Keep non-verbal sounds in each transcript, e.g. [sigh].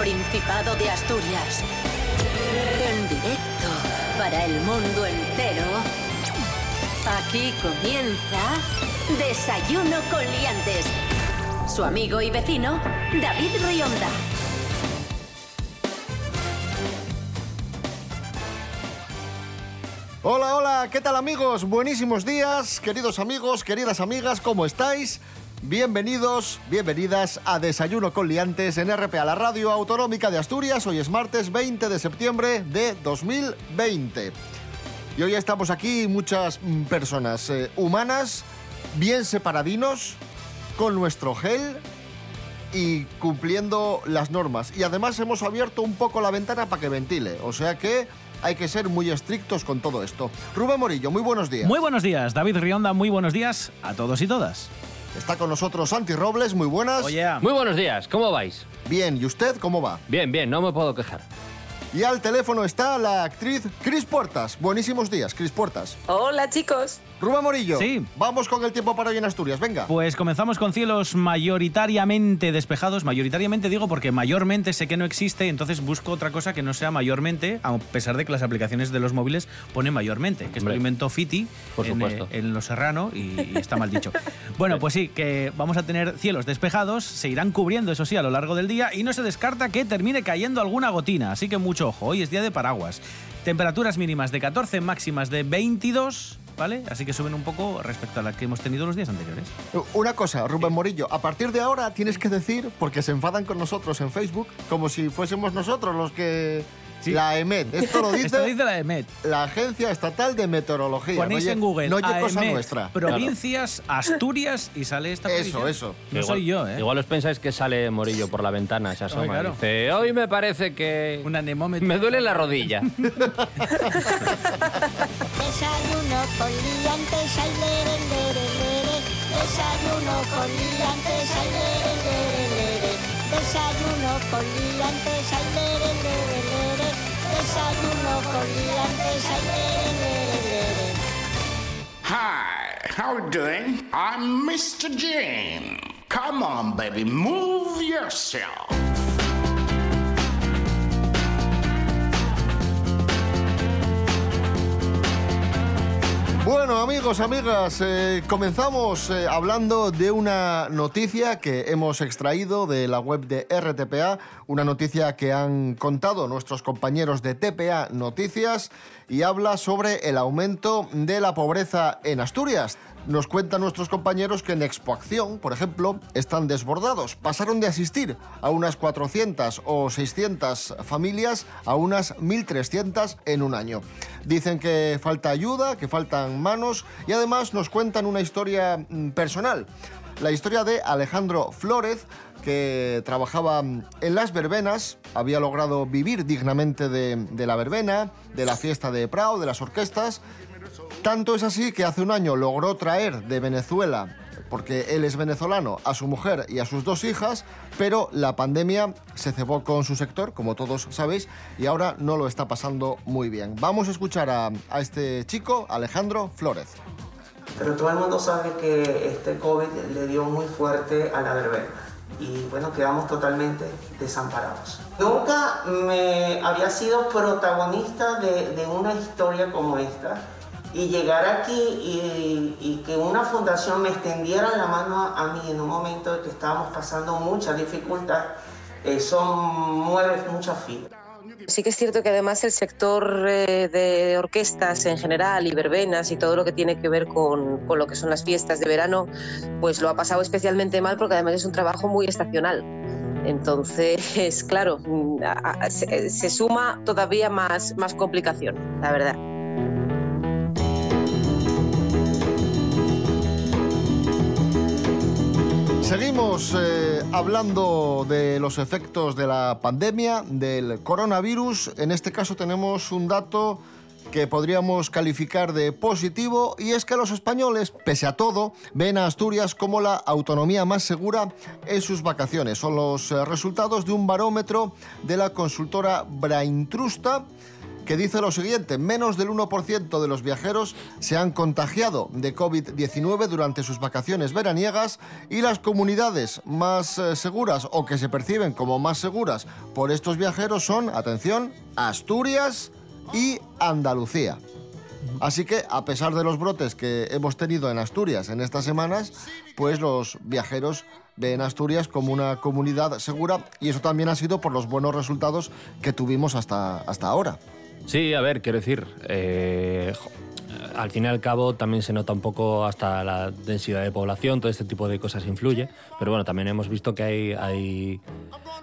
Principado de Asturias. En directo para el mundo entero. Aquí comienza Desayuno con Liantes. Su amigo y vecino, David Rionda. Hola, hola, ¿qué tal amigos? Buenísimos días, queridos amigos, queridas amigas, ¿cómo estáis? Bienvenidos, bienvenidas a Desayuno con Liantes en RPA, la radio autonómica de Asturias. Hoy es martes 20 de septiembre de 2020. Y hoy estamos aquí muchas mm, personas eh, humanas, bien separadinos, con nuestro gel y cumpliendo las normas. Y además hemos abierto un poco la ventana para que ventile. O sea que hay que ser muy estrictos con todo esto. Rubén Morillo, muy buenos días. Muy buenos días, David Rionda, muy buenos días a todos y todas. Está con nosotros Santi Robles, muy buenas. Oye, Muy buenos días, ¿cómo vais? Bien, ¿y usted cómo va? Bien, bien, no me puedo quejar. Y al teléfono está la actriz Cris Puertas. Buenísimos días, Cris Puertas. Hola chicos. Rubén Morillo. Sí. Vamos con el tiempo para hoy en Asturias, venga. pues comenzamos con cielos mayoritariamente despejados. Mayoritariamente digo porque mayormente sé que no existe, entonces busco otra cosa que no sea mayormente, a pesar de que las aplicaciones de los móviles ponen mayormente, que Hombre. experimentó Fiti Por en, supuesto. eh, en Lo Serrano y, y está mal dicho. [laughs] bueno, pues sí, que vamos a tener cielos despejados, se irán cubriendo, eso sí, a lo largo del día y no se descarta que termine cayendo alguna gotina, así que mucho ojo, hoy es día de paraguas. Temperaturas mínimas de 14, máximas de 22, ¿vale? Así que suben un poco respecto a las que hemos tenido los días anteriores. Una cosa, Rubén Morillo, a partir de ahora tienes que decir, porque se enfadan con nosotros en Facebook, como si fuésemos nosotros los que... Sí. La EMET, [laughs] esto lo dice, Esto dice la EMET. la Agencia Estatal de Meteorología. Ponéis Oye, en Google No oye cosa AEMET, nuestra. provincias, Asturias y sale esta Eso, eso. No Igual- soy yo, ¿eh? Igual os pensáis que sale Morillo por la ventana, se asoma. y claro. Dice, hoy me parece que... Un anemómetro. Me duele la rodilla. [laughs] Desayuno con liantes, ay, lere, lere, lere. Desayuno con liantes, ay, lere, lere, lere. Desayuno con liantes, ay, lere, lere, lere. Desayuno con liantes. Hi, how you doing? I'm Mr. Jim. Come on, baby, move yourself. Amigos, amigas, eh, comenzamos eh, hablando de una noticia que hemos extraído de la web de RTPA, una noticia que han contado nuestros compañeros de TPA Noticias y habla sobre el aumento de la pobreza en Asturias. Nos cuentan nuestros compañeros que en Expoacción, por ejemplo, están desbordados. Pasaron de asistir a unas 400 o 600 familias a unas 1.300 en un año. Dicen que falta ayuda, que faltan manos y además nos cuentan una historia mm, personal. La historia de Alejandro Flórez, que trabajaba en las verbenas, había logrado vivir dignamente de, de la verbena, de la fiesta de Prado, de las orquestas. Tanto es así que hace un año logró traer de Venezuela, porque él es venezolano, a su mujer y a sus dos hijas, pero la pandemia se cebó con su sector, como todos sabéis, y ahora no lo está pasando muy bien. Vamos a escuchar a, este chico, Alejandro Flórez. Pero todo el mundo sabe que este COVID le dio muy fuerte a la verbena y bueno, quedamos totalmente desamparados. Nunca me había sido protagonista de, de una historia como esta y llegar aquí y, y que una fundación me extendiera la mano a, a mí en un momento de que estábamos pasando mucha dificultad, eso mueve muchas fibras. Sí que es cierto que además el sector eh, de orquestas en general y verbenas y todo lo que tiene que ver con, con lo que son las fiestas de verano, pues lo ha pasado especialmente mal porque además es un trabajo muy estacional. Entonces, [laughs] claro, se, se suma todavía más, más complicación, la verdad. Seguimos eh, hablando de los efectos de la pandemia, del coronavirus. En este caso tenemos un dato que podríamos calificar de positivo y es que los españoles, pese a todo, ven a Asturias como la autonomía más segura en sus vacaciones. Son los eh, resultados de un barómetro de la consultora Braintrusta que dice lo siguiente, menos del 1% de los viajeros se han contagiado de COVID-19 durante sus vacaciones veraniegas y las comunidades más eh, seguras o que se perciben como más seguras por estos viajeros son, atención, Asturias y Andalucía. Así que, a pesar de los brotes que hemos tenido en Asturias en estas semanas, pues los viajeros ven Asturias como una comunidad segura y eso también ha sido por los buenos resultados que tuvimos hasta, hasta ahora. Sí, a ver, quiero decir, eh, al fin y al cabo también se nota un poco hasta la densidad de población, todo este tipo de cosas influye, pero bueno, también hemos visto que hay, hay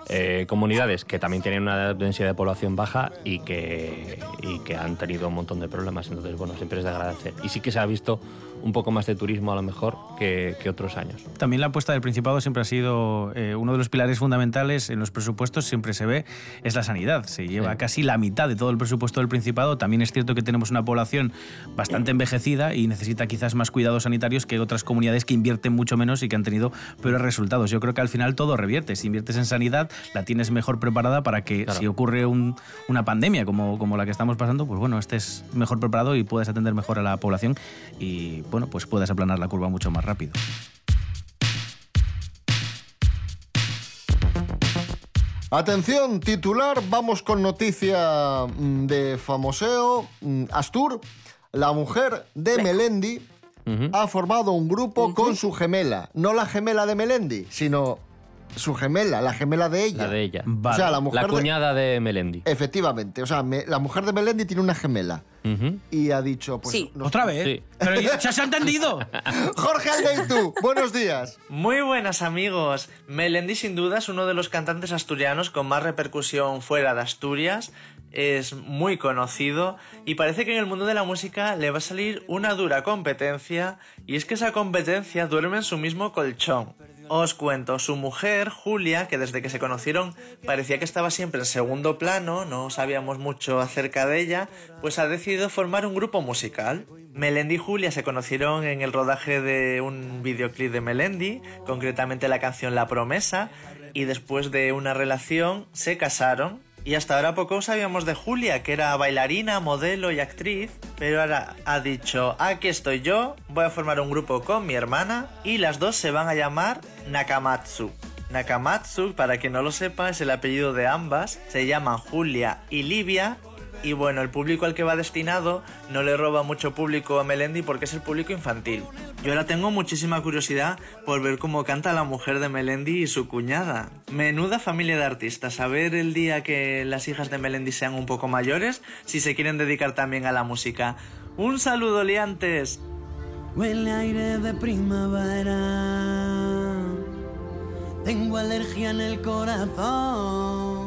eh, comunidades que también tienen una densidad de población baja y que, y que han tenido un montón de problemas, entonces bueno, siempre es de agradecer. Y sí que se ha visto un poco más de turismo a lo mejor que, que otros años. También la apuesta del Principado siempre ha sido eh, uno de los pilares fundamentales en los presupuestos, siempre se ve, es la sanidad. Se lleva Sí. casi la mitad de todo el presupuesto del Principado. También es cierto que tenemos una población bastante envejecida y necesita quizás más cuidados sanitarios que otras comunidades que invierten mucho menos y que han tenido peores resultados. Yo creo que al final todo revierte. Si inviertes en sanidad, la tienes mejor preparada para que Claro. si ocurre un- una pandemia como, como la que estamos pasando, pues bueno, estés mejor preparado y puedes atender mejor a la población y bueno, pues puedas aplanar la curva mucho más rápido. Atención, titular, vamos con noticia mm, de famoseo. Mm, Astur, la mujer de Melendi, ha formado un grupo con su gemela. No la gemela de Melendi, sino su gemela, la gemela de ella. La de ella. O sea, la mujer La de- cuñada de Melendi. Efectivamente, o sea, me- la mujer de Melendi tiene una gemela. Y ha dicho, pues... Sí. ¿Otra vez? Sí. Pero ya se ha entendido. [laughs] Jorge Aldeitu, buenos días. Muy buenas amigos. Melendi sin duda es uno de los cantantes asturianos con más repercusión fuera de Asturias. Es muy conocido y parece que en el mundo de la música le va a salir una dura competencia y es que esa competencia duerme en su mismo colchón. Os cuento, su mujer, Julia, que desde que se conocieron parecía que estaba siempre en segundo plano, no sabíamos mucho acerca de ella, pues ha decidido formar un grupo musical. Melendi y Julia se conocieron en el rodaje de un videoclip de Melendi, concretamente la canción La Promesa, y después de una relación se casaron. Y hasta ahora poco sabíamos de Julia, que era bailarina, modelo y actriz, pero ahora ha dicho, aquí estoy yo, voy a formar un grupo con mi hermana y las dos se van a llamar Nakamatsu. Nakamatsu, para quien no lo sepa, es el apellido de ambas, se llaman Julia y Livia y bueno, el público al que va destinado no le roba mucho público a Melendi porque es el público infantil. Yo ahora tengo muchísima curiosidad por ver cómo canta la mujer de Melendi y su cuñada. Menuda familia de artistas. A ver el día que las hijas de Melendi sean un poco mayores, si se quieren dedicar también a la música. Un saludo, liantes. Huele aire de primavera. Tengo alergia en el corazón.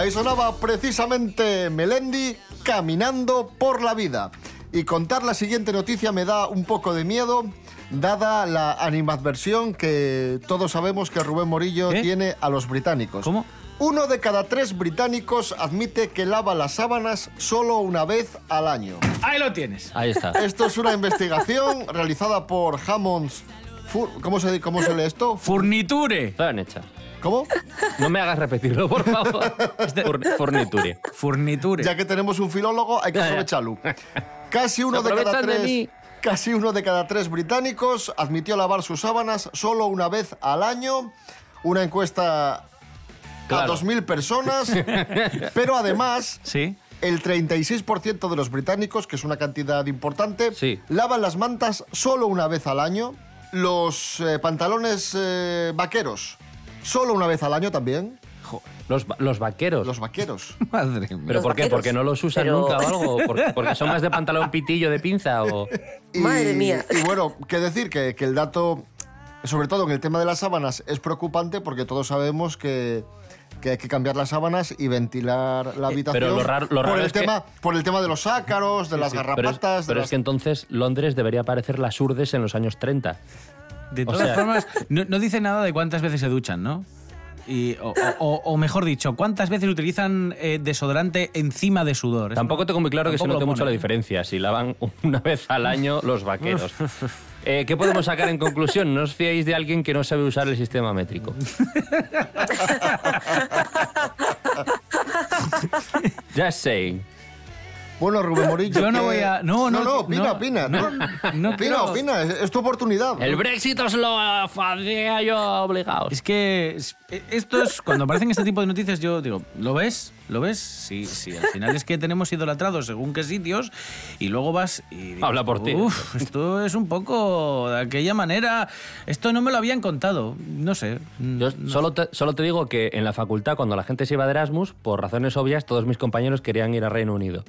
Ahí sonaba precisamente Melendi caminando por la vida. Y contar la siguiente noticia me da un poco de miedo, dada la animadversión que todos sabemos que Rubén Morillo ¿Qué? tiene a los británicos. ¿Cómo? Uno de cada tres británicos admite que lava las sábanas solo una vez al año. Ahí lo tienes. Ahí está. [laughs] Esto es una investigación realizada por Hammonds. Fur- ¿Cómo se, ¿Cómo se lee esto? Furniture. Hecha. ¿Cómo? No me hagas repetirlo, por favor. Fur- Forniture. Furniture. Ya que tenemos un filólogo, hay que aprovecharlo. Casi uno, Se de cada aprovechan de tres, mí. casi uno de cada tres británicos admitió lavar sus sábanas solo una vez al año. Una encuesta a Claro. 2.000 personas. [laughs] pero además, Sí. el 36% de los británicos, que es una cantidad importante, Sí. lavan las mantas solo una vez al año. los eh, pantalones eh, vaqueros, solo una vez al año también. Los, los vaqueros. Los vaqueros. [laughs] Madre mía. ¿Pero Los por qué? vaqueros. ¿Porque no los usan Pero- nunca o algo? ¿Por- [laughs] ¿Porque son más de pantalón pitillo de pinza o...? Y- Madre mía. Y bueno, qué decir que, que el dato, sobre todo en el tema de las sábanas, es preocupante porque todos sabemos que, que hay que cambiar las sábanas y ventilar la habitación. Eh, pero lo raro- lo por, raro el es que- tema, por el tema de los ácaros, de las Pero, es, garrapatas. de pero las- es que entonces Londres debería parecer las Urdes en los años 30. De O todas sea- formas, no, no dice nada de cuántas veces se duchan, ¿no? Y, o, o- o mejor dicho, ¿cuántas veces utilizan eh, desodorante encima de sudor? Tampoco tengo muy claro que se note mucho la diferencia si lavan una vez al año los vaqueros. Eh, ¿Qué podemos sacar en conclusión? No os fiéis de alguien que no sabe usar el sistema métrico. [laughs] Just saying. Bueno, Rubén Morillo. Yo no que- voy a- no, no, no, opina, no, opina. no, No, no opina, opina. Es, es tu oportunidad. El Brexit os lo hacía yo obligados. Es que eh, esto es, cuando aparecen este tipo de noticias, yo digo, ¿lo ves? ¿Lo ves? Sí, sí, al final es que tenemos idolatrados según qué sitios y luego vas y... Habla por ti. Uf, esto es un poco de aquella manera... Esto no me lo habían contado, no sé. Yo no- solo, te, solo te digo que en la facultad, cuando la gente se iba de Erasmus, por razones obvias, todos mis compañeros querían ir a Reino Unido.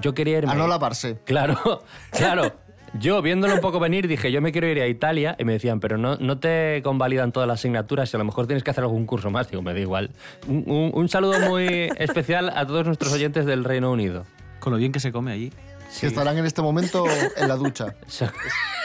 Yo quería irme. A no lavarse. Claro, [laughs] claro. Yo, viéndolo un poco venir, dije, yo me quiero ir a Italia. Y me decían, pero no, no te convalidan todas las asignaturas y a lo mejor tienes que hacer algún curso más. Digo, me da igual. Un, un- un saludo muy especial a todos nuestros oyentes del Reino Unido. Con lo bien que se come allí. Que estarán en este momento en la ducha. [laughs]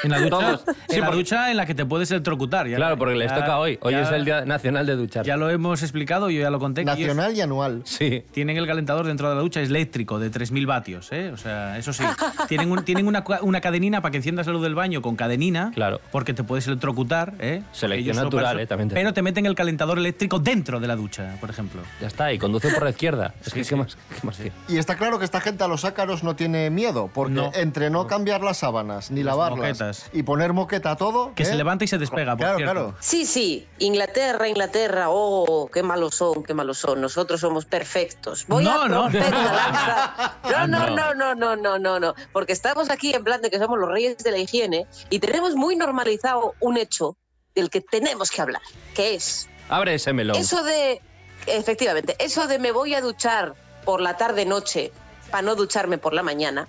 En la ducha, Todos. en, Sí, la porque- ducha en la que te puedes electrocutar. ya- Claro, porque les ya- toca hoy. Hoy ya- es el Día Nacional de Duchar. Ya lo hemos explicado, yo ya lo conté. Nacional y anual. Sí. Tienen el calentador dentro de la ducha, es eléctrico, de 3.000 vatios, ¿eh? O sea, eso sí. [laughs] Tienen, un- tienen una, una cadenina para que enciendas la luz del baño con cadenina. Claro. Porque te puedes electrocutar, ¿eh? Selección natural, ¿eh? También te- Pero te meten el calentador eléctrico dentro de la ducha, por ejemplo. Ya está, y conduce por la izquierda. Es que, Sí, ¿qué más? ¿Qué más? Y está claro que esta gente a los ácaros no tiene miedo, porque No. entre no cambiar las sábanas ni Las lavarlas moquetas. y poner moqueta a todo. Que se ¿eh? levanta y se despega, por Claro, cierto. claro. Sí, sí, Inglaterra, Inglaterra, oh, qué malos son, qué malos son. Nosotros somos perfectos. Voy No, a no. lanza. [laughs] Ah, No, no, no. no, no, no, no, no, no. Porque estamos aquí en plan de que somos los reyes de la higiene y tenemos muy normalizado un hecho del que tenemos que hablar, que es Abre ese melón. eso de, efectivamente, eso de me voy a duchar por la tarde-noche para no ducharme por la mañana.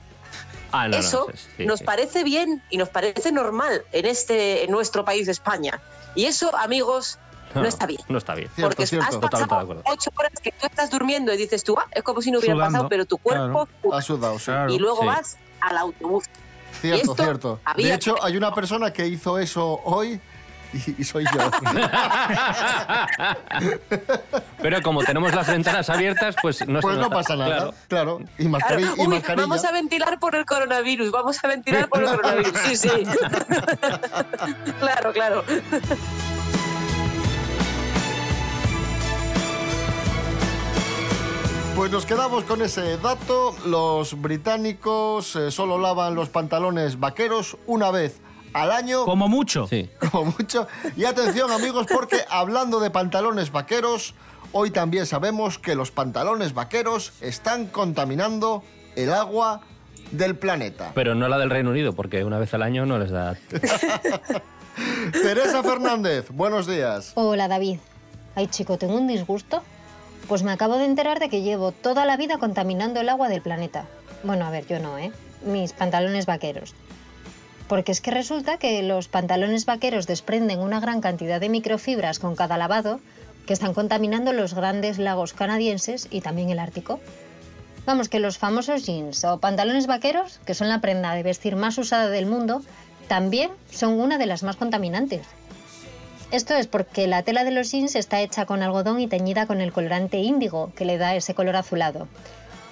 Ah, no, no, Eso sí, sí, nos sí. parece bien y nos parece normal en este en nuestro país de España. Y eso, amigos, [laughs] no, está bien. No está bien. Cierto, Porque cierto. has Totalmente de pasado acuerdo. ocho horas que tú estás durmiendo y dices tú, ah, es como si no hubiera Sudando, pasado, pero tu cuerpo... Ha sudado, sí. Claro. y luego sí. vas al autobús. Cierto, cierto. De hecho, que- hay una persona que hizo eso hoy y, y soy yo. [laughs] Pero como tenemos las ventanas abiertas, pues no se pues no nota. pasa nada. Claro. Claro. Y, Claro, mascari- y uy, mascarilla. vamos a ventilar por el coronavirus, vamos a ventilar por el [laughs] coronavirus. Sí, sí. [laughs] claro, claro. Pues nos quedamos con ese dato. Los británicos eh, solo lavan los pantalones vaqueros una vez al año. Como mucho. Sí. [laughs] como mucho. Y atención amigos, porque hablando de pantalones vaqueros, hoy también sabemos que los pantalones vaqueros están contaminando el agua del planeta. Pero no la del Reino Unido, porque una vez al año no les da. [laughs] Teresa Fernández, buenos días. Hola David. Ay chico, tengo un disgusto. Pues me acabo de enterar de que llevo toda la vida contaminando el agua del planeta. Bueno, a ver, yo no, ¿eh? Mis pantalones vaqueros. Porque es que resulta que los pantalones vaqueros desprenden una gran cantidad de microfibras con cada lavado que están contaminando los grandes lagos canadienses y también el Ártico. Vamos, que los famosos jeans o pantalones vaqueros, que son la prenda de vestir más usada del mundo, también son una de las más contaminantes. Esto es porque la tela de los jeans está hecha con algodón y teñida con el colorante índigo, que le da ese color azulado.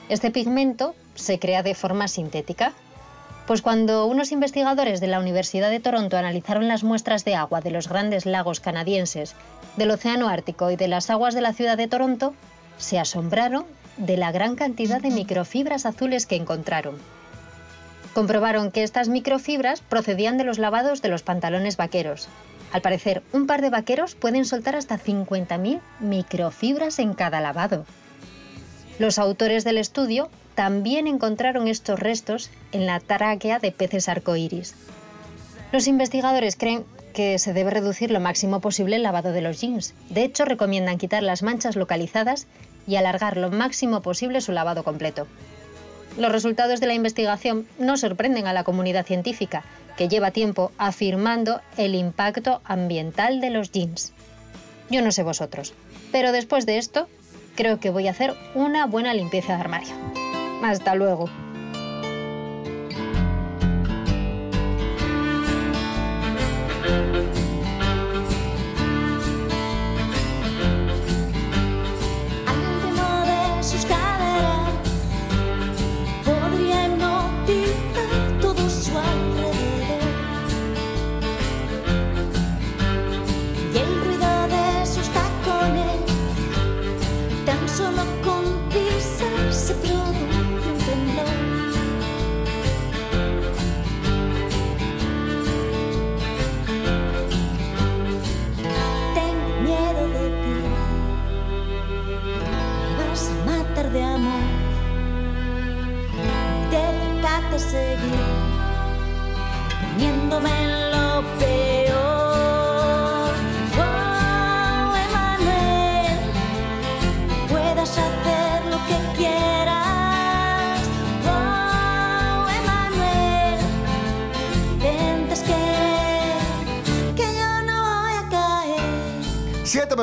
Este pigmento se crea de forma sintética. Pues cuando unos investigadores de la Universidad de Toronto analizaron las muestras de agua de los grandes lagos canadienses, del Océano Ártico y de las aguas de la ciudad de Toronto, se asombraron de la gran cantidad de microfibras azules que encontraron. Comprobaron que estas microfibras procedían de los lavados de los pantalones vaqueros. Al parecer, un par de vaqueros pueden soltar hasta 50.000 microfibras en cada lavado. Los autores del estudio también encontraron estos restos en la tráquea de peces arcoíris. Los investigadores creen que se debe reducir lo máximo posible el lavado de los jeans. De hecho, recomiendan quitar las manchas localizadas y alargar lo máximo posible su lavado completo. Los resultados de la investigación no sorprenden a la comunidad científica, que lleva tiempo afirmando el impacto ambiental de los jeans. Yo no sé vosotros, pero después de esto, creo que voy a hacer una buena limpieza de armario. Hasta luego.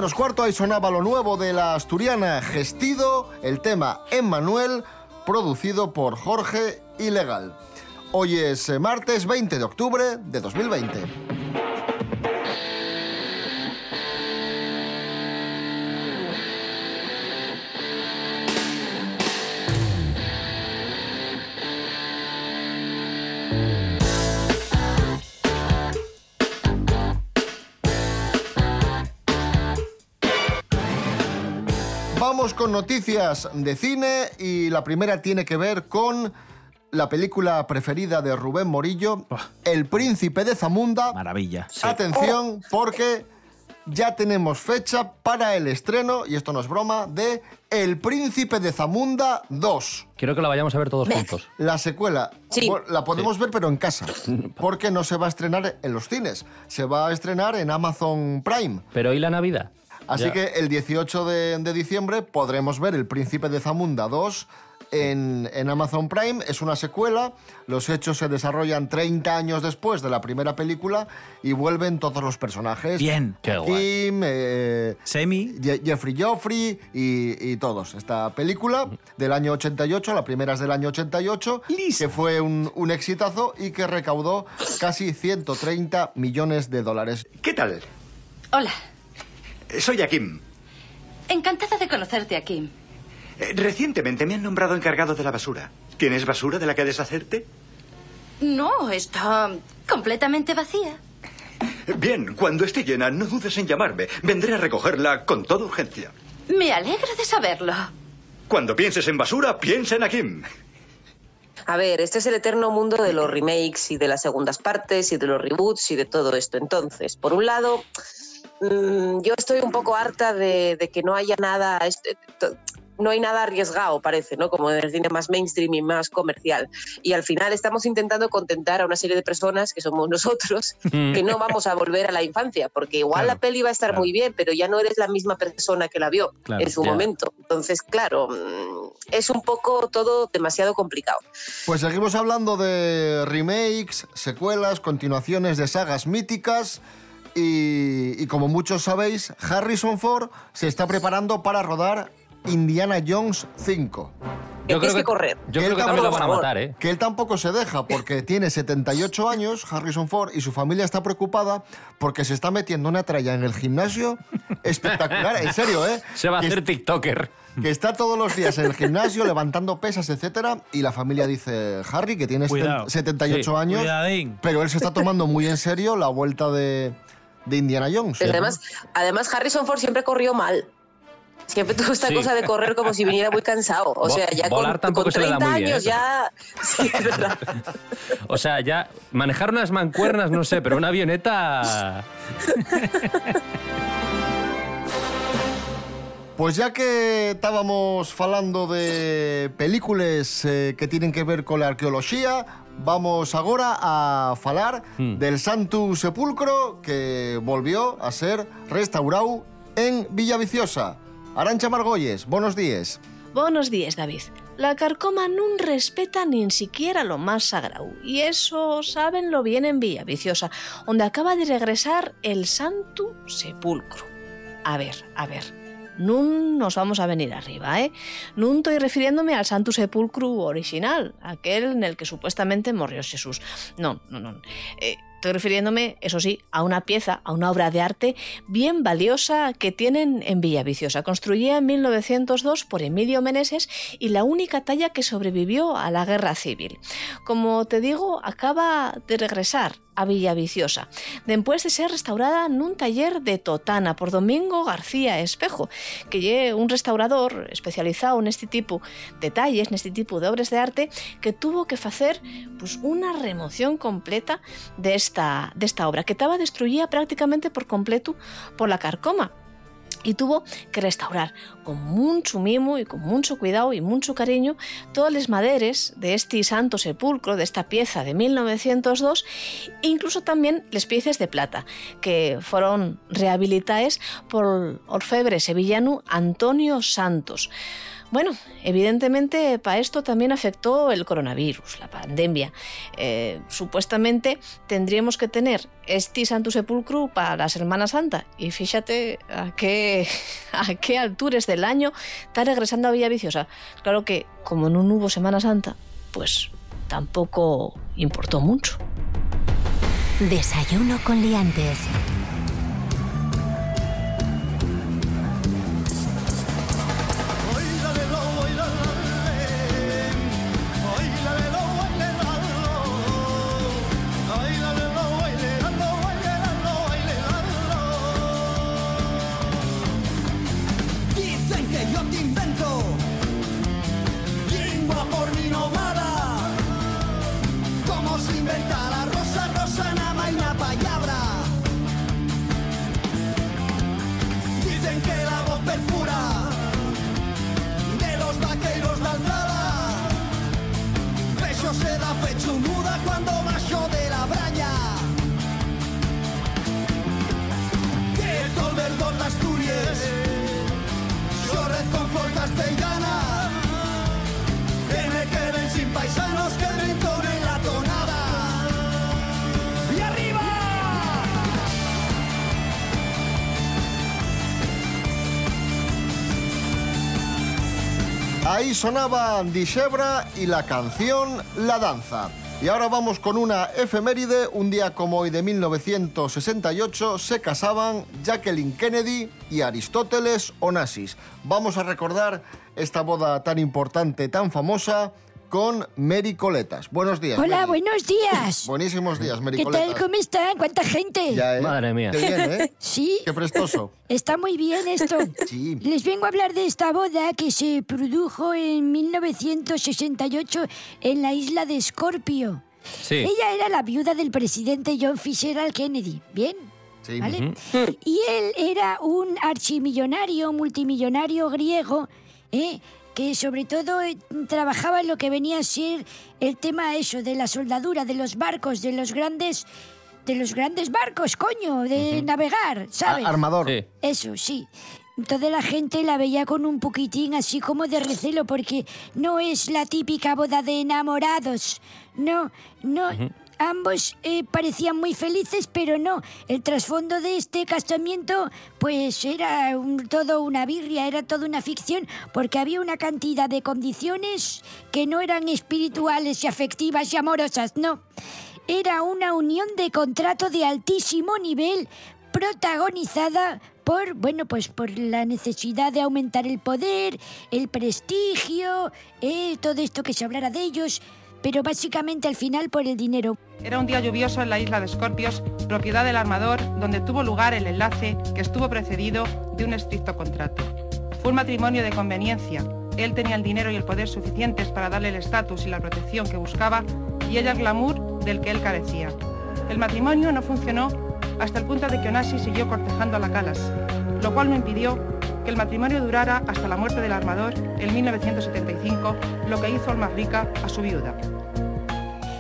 Menos cuarto, ahí sonaba lo nuevo de la asturiana Gestido, el tema Emmanuel, producido por Jorge Ilegal. Hoy es eh, martes 20 de octubre de 2020. Vamos con noticias de cine y la primera tiene que ver con la película preferida de Rubén Morillo, El Príncipe de Zamunda. Maravilla. Atención, porque ya tenemos fecha para el estreno, y esto no es broma, de El Príncipe de Zamunda 2. Quiero que la vayamos a ver todos juntos. La secuela bueno, la podemos ver pero en casa, [laughs] porque no se va a estrenar en los cines, se va a estrenar en Amazon Prime. Pero ¿y la Navidad? Así Ya. que el 18 de, de diciembre podremos ver El Príncipe de Zamunda 2 en, en Amazon Prime. Es una secuela, los hechos se desarrollan 30 años después de la primera película y vuelven todos los personajes. Bien. Qué guay. Tim, eh, Semi. Je- Jeffrey Joffrey y, y todos. Esta película del año 88, la primera es del año 88, que fue un, un exitazo y que recaudó casi 130 millones de dólares. ¿Qué tal? Hola, Soy Akim. encantada de conocerte aquí. Eh, Recientemente me han nombrado encargado de la basura. ¿Tienes basura de la que deshacerte? No, está completamente vacía. Bien, cuando esté llena, no dudes en llamarme. Vendré a recogerla con toda urgencia. Me alegro de saberlo. Cuando pienses en basura, piensa en Akim. A ver, este es el eterno mundo de los remakes y de las segundas partes y de los reboots y de todo esto. Entonces, por un lado, mm, yo estoy un poco harta de, de que no haya nada, este, to- no hay nada arriesgado, parece, ¿no? Como en el cine más mainstream y más comercial. Y al final estamos intentando contentar a una serie de personas que somos [laughs] nosotros, que no vamos a volver a la infancia, porque igual Claro, la peli va a estar muy bien, pero ya no eres la misma persona que la vio Claro, en su ya. momento. Entonces, claro, mm, es un poco todo demasiado complicado. Pues seguimos hablando de remakes, secuelas, continuaciones de sagas míticas. Y, y como muchos sabéis, Harrison Ford se está preparando para rodar Indiana Jones 5. Yo creo que, yo creo que también lo van a matar, ¿eh? Que él tampoco se deja porque tiene 78 años, Harrison Ford, y su familia está preocupada porque se está metiendo una tralla en el gimnasio espectacular, en serio, ¿eh? [laughs] Se va a Que hacer TikToker. que está todos los días en el gimnasio levantando pesas, etcétera, y la familia dice, Harry, que tiene Cuidado. 78 Sí. años, Cuidadín. pero él se está tomando muy en serio la vuelta de, de Indiana Jones. Pero además, además, Harrison Ford siempre corrió mal. Siempre tuvo esta Sí. cosa de correr como si viniera muy cansado. O sea, ya con, volar tampoco con se le da 30 muy bien, años ¿eh? ya... [laughs] Sí, es verdad. [laughs] O sea, ya manejar unas mancuernas, no sé, pero una avioneta... [laughs] Pues ya que estábamos falando de películas eh, que tienen que ver con la arqueología, Vamos agora a falar Hmm. del Santu Sepulcro que volvió a ser restaurado en Villaviciosa. Arancha Margolles, buenos días. Buenos días, David. La carcoma nun respeta nin siquiera lo más sagrado. Y eso sabenlo bien en Villa Viciosa, donde acaba de regresar el Santo Sepulcro. A ver, a ver. Nun nos vamos a venir arriba, ¿eh? Nun estoy refiriéndome al Santo Sepulcro original, aquel en el que supuestamente murió Jesús. No, no, no. Eh, estoy refiriéndome, eso sí, a una pieza, a una obra de arte bien valiosa que tienen en Villaviciosa. Construida en 1902 por Emilio Meneses y la única talla que sobrevivió a la guerra civil. Como te digo, acaba de regresar a Villaviciosa, después de ser restaurada en un taller de Totana por Domingo García Espejo, que es un restaurador especializado en este tipo de talles, en este tipo de obras de arte, que tuvo que hacer pues, una remoción completa de esta obra, que estaba destruida prácticamente por completo por la carcoma y tuvo que restaurar con mucho mimo y con mucho cuidado y mucho cariño todas las maderes de este santo sepulcro, de esta pieza de 1902, e incluso también las piezas de plata, que fueron rehabilitadas por el orfebre sevillano Antonio Santos. Bueno, evidentemente para esto también afectó el coronavirus, la pandemia. Eh, supuestamente tendríamos que tener este Santo Sepulcro para la Semana Santa. Y fíjate a qué, [laughs] a qué alturas del año está regresando a Villaviciosa. Claro que como no hubo Semana Santa, pues tampoco importó mucho. Desayuno con liantes. Castellana Que me queden sin paisanos que me entonen la tonada ¡Y arriba! Ahí sonaba Dishebra y la canción La Danza. Y ahora vamos con una efeméride. Un día como hoy de 1968 se casaban Jacqueline Kennedy y Aristóteles Onassis. Vamos a recordar esta boda tan importante, tan famosa, con Mary Coletas. Buenos días. Hola, Mary. buenos días. [laughs] Buenísimos días, Mary ¿Qué Coletas. tal? ¿Cómo están? ¿Cuánta gente? Ya, ¿eh? Madre mía. Qué bien, ¿eh? [laughs] Sí. Qué prestoso. Está muy bien esto. [laughs] Sí. Les vengo a hablar de esta boda que se produjo en 1968 en la isla de Scorpio. Sí. Ella era la viuda del presidente John Fitzgerald Kennedy. ¿Bien? Sí. ¿Vale? Y él era un archimillonario, multimillonario griego, ¿eh? Que sobre todo eh, trabajaba en lo que venía a ser el tema eso de la soldadura de los barcos, de los grandes, de los grandes barcos, coño, de navegar, ¿sabes? A- armador. Sí. Eso, sí. Toda la gente la veía con un poquitín así como de recelo porque no es la típica boda de enamorados. No, no. Ambos eh, parecían muy felices, pero no. El trasfondo de este casamiento, pues era todo una birria, era toda una ficción, porque había una cantidad de condiciones que no eran espirituales y afectivas y amorosas, no. Era una unión de contrato de altísimo nivel protagonizada por, bueno, pues por la necesidad de aumentar el poder, el prestigio, eh, todo esto que se hablara de ellos, pero básicamente al final por el dinero. Era un día lluvioso en la isla de Escorpios, propiedad del armador, donde tuvo lugar el enlace que estuvo precedido de un estricto contrato. Fue un matrimonio de conveniencia. Él tenía el dinero y el poder suficientes para darle el estatus y la protección que buscaba y ella el glamour del que él carecía. El matrimonio no funcionó hasta el punto de que Onassis siguió cortejando a la Calas, lo cual no impidió que el matrimonio durara hasta la muerte del armador en 1975, lo que hizo al más rica a su viuda.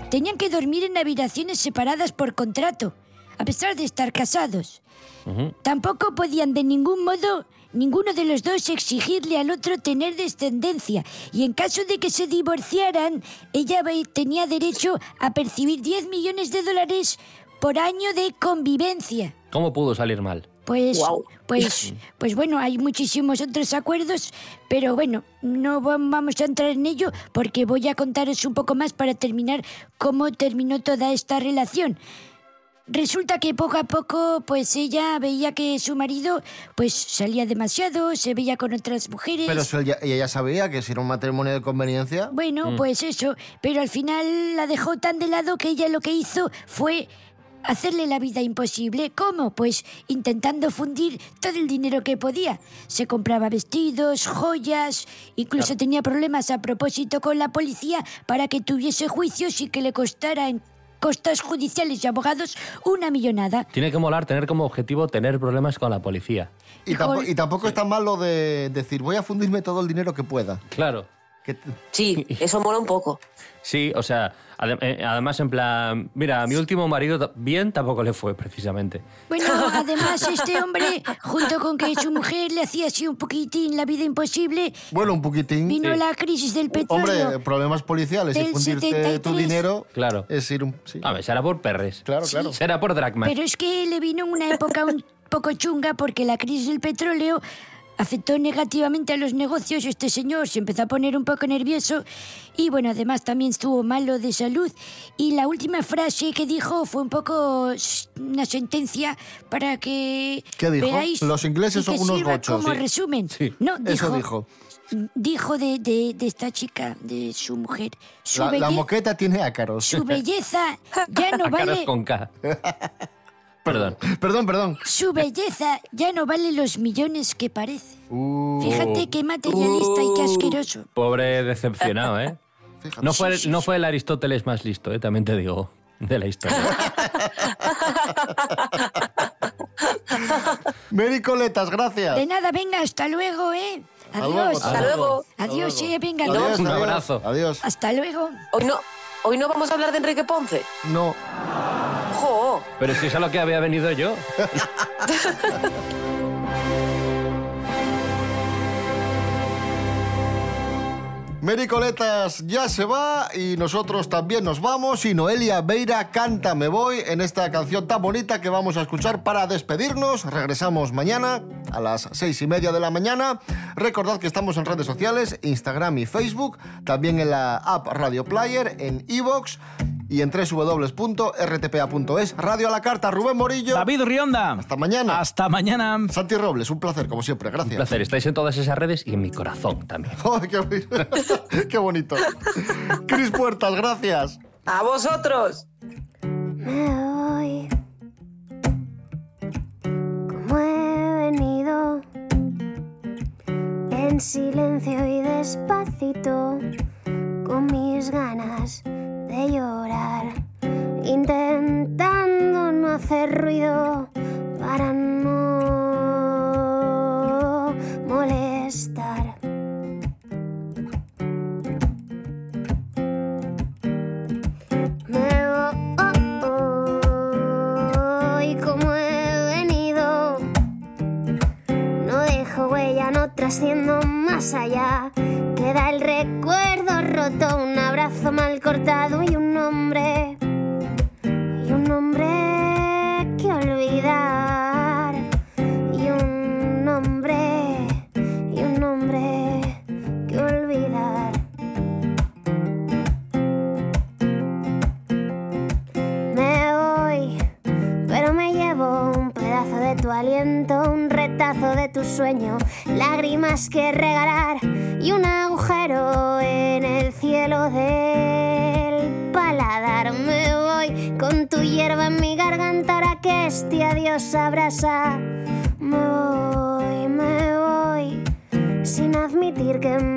tenían que dormir en habitaciones separadas por contrato, a pesar de estar casados. Tampoco podían de ningún modo ninguno de los dos exigirle al otro tener descendencia y en caso de que se divorciaran, ella tenía derecho a percibir 10 millones de dólares por año de convivencia. ¿Cómo pudo salir mal? Pues, pues, [laughs] pues bueno, hay muchísimos otros acuerdos, pero bueno, no va- vamos a entrar en ello porque voy a contaros un poco más para terminar cómo terminó toda esta relación. Resulta que poco a poco, pues ella veía que su marido, pues salía demasiado, se veía con otras mujeres. Pero si ella, ella ya sabía que si era un matrimonio de conveniencia. Bueno, Mm. pues eso, pero al final la dejó tan de lado que ella lo que hizo fue hacerle la vida imposible. ¿Cómo? Pues intentando fundir todo el dinero que podía. Se compraba vestidos, joyas, incluso tenía problemas a propósito con la policía para que tuviese juicios y que le costara en costas judiciales y abogados una millonada. Tiene que molar tener como objetivo tener problemas con la policía. Y, tampo- y tampoco es tan malo de decir, voy a fundirme todo el dinero que pueda. Claro. Sí, [laughs] eso mola un poco. Sí, o sea, eh, además en plan, mira, a mi último marido bien tampoco le fue precisamente. Bueno, [laughs] además este hombre, junto con que su mujer le hacía así un poquitín la vida imposible, Bueno, un poquitín. vino Sí. la crisis del petróleo. Hombre, problemas policiales y fundirte 73. tu dinero Claro. es ir un... Sí. A ver, será por perres. Claro, claro. Será por Dragman. Pero es que le vino en una época un poco chunga porque la crisis del petróleo afectó negativamente a los negocios. Este señor se empezó a poner un poco nervioso y bueno, además también estuvo malo de salud. Y la última frase que dijo fue un poco una sentencia para que ¿Qué dijo? veáis Los ingleses son unos gochos. como Sí. resumen. Sí, No, eso dijo, dijo. dijo de, de- de esta chica, de su mujer. Su, La, la moqueta tiene ácaros. su belleza ya no [laughs] Ácaros vale... con K. [laughs] Perdón. Perdón, perdón. Su belleza ya no vale los millones que parece. Uh. Fíjate qué materialista y qué asqueroso. Pobre decepcionado, ¿eh? No fue, no fue el Aristóteles más listo, ¿eh? también te digo, de la historia. [laughs] Mary Coletas, gracias. De nada, venga, hasta luego, ¿eh? Adiós. hasta luego. Adiós, Hasta luego. eh, venga, Adiós, adiós. Un abrazo. Adiós. Hasta luego. Hoy no, hoy no vamos a hablar de Enrique Ponce. No. Pero si es a lo que había venido yo. Mary Coletas ya se va y nosotros también nos vamos y Noelia Beira canta Me Voy en esta canción tan bonita que vamos a escuchar para despedirnos. Regresamos mañana a las seis y media de la mañana. Recordad que estamos en redes sociales, Instagram y Facebook, también en la app Radio Player, en iVoox y en www.rtpa.es. Radio a la carta, Rubén Morillo. David Rionda. Hasta mañana. Hasta mañana. Santi Robles, un placer como siempre, gracias. Un placer, estáis en todas esas redes y en mi corazón también. [laughs] Qué, bonito. [laughs] Qué bonito. Cris Puertas, gracias. ¡A vosotros! Me voy como he venido, en silencio y despacito, con mis ganas de llorar, intentando no hacer ruido para no molestar. Me voy como he venido. No dejo huella, no trasciendo más allá. Queda el recuerdo roto, un abrazo mal cortado sueño, lágrimas que regalar y un agujero en el cielo del paladar. Me voy con tu hierba en mi garganta ahora que este adiós abrasa. Me voy, me voy, sin admitir que me.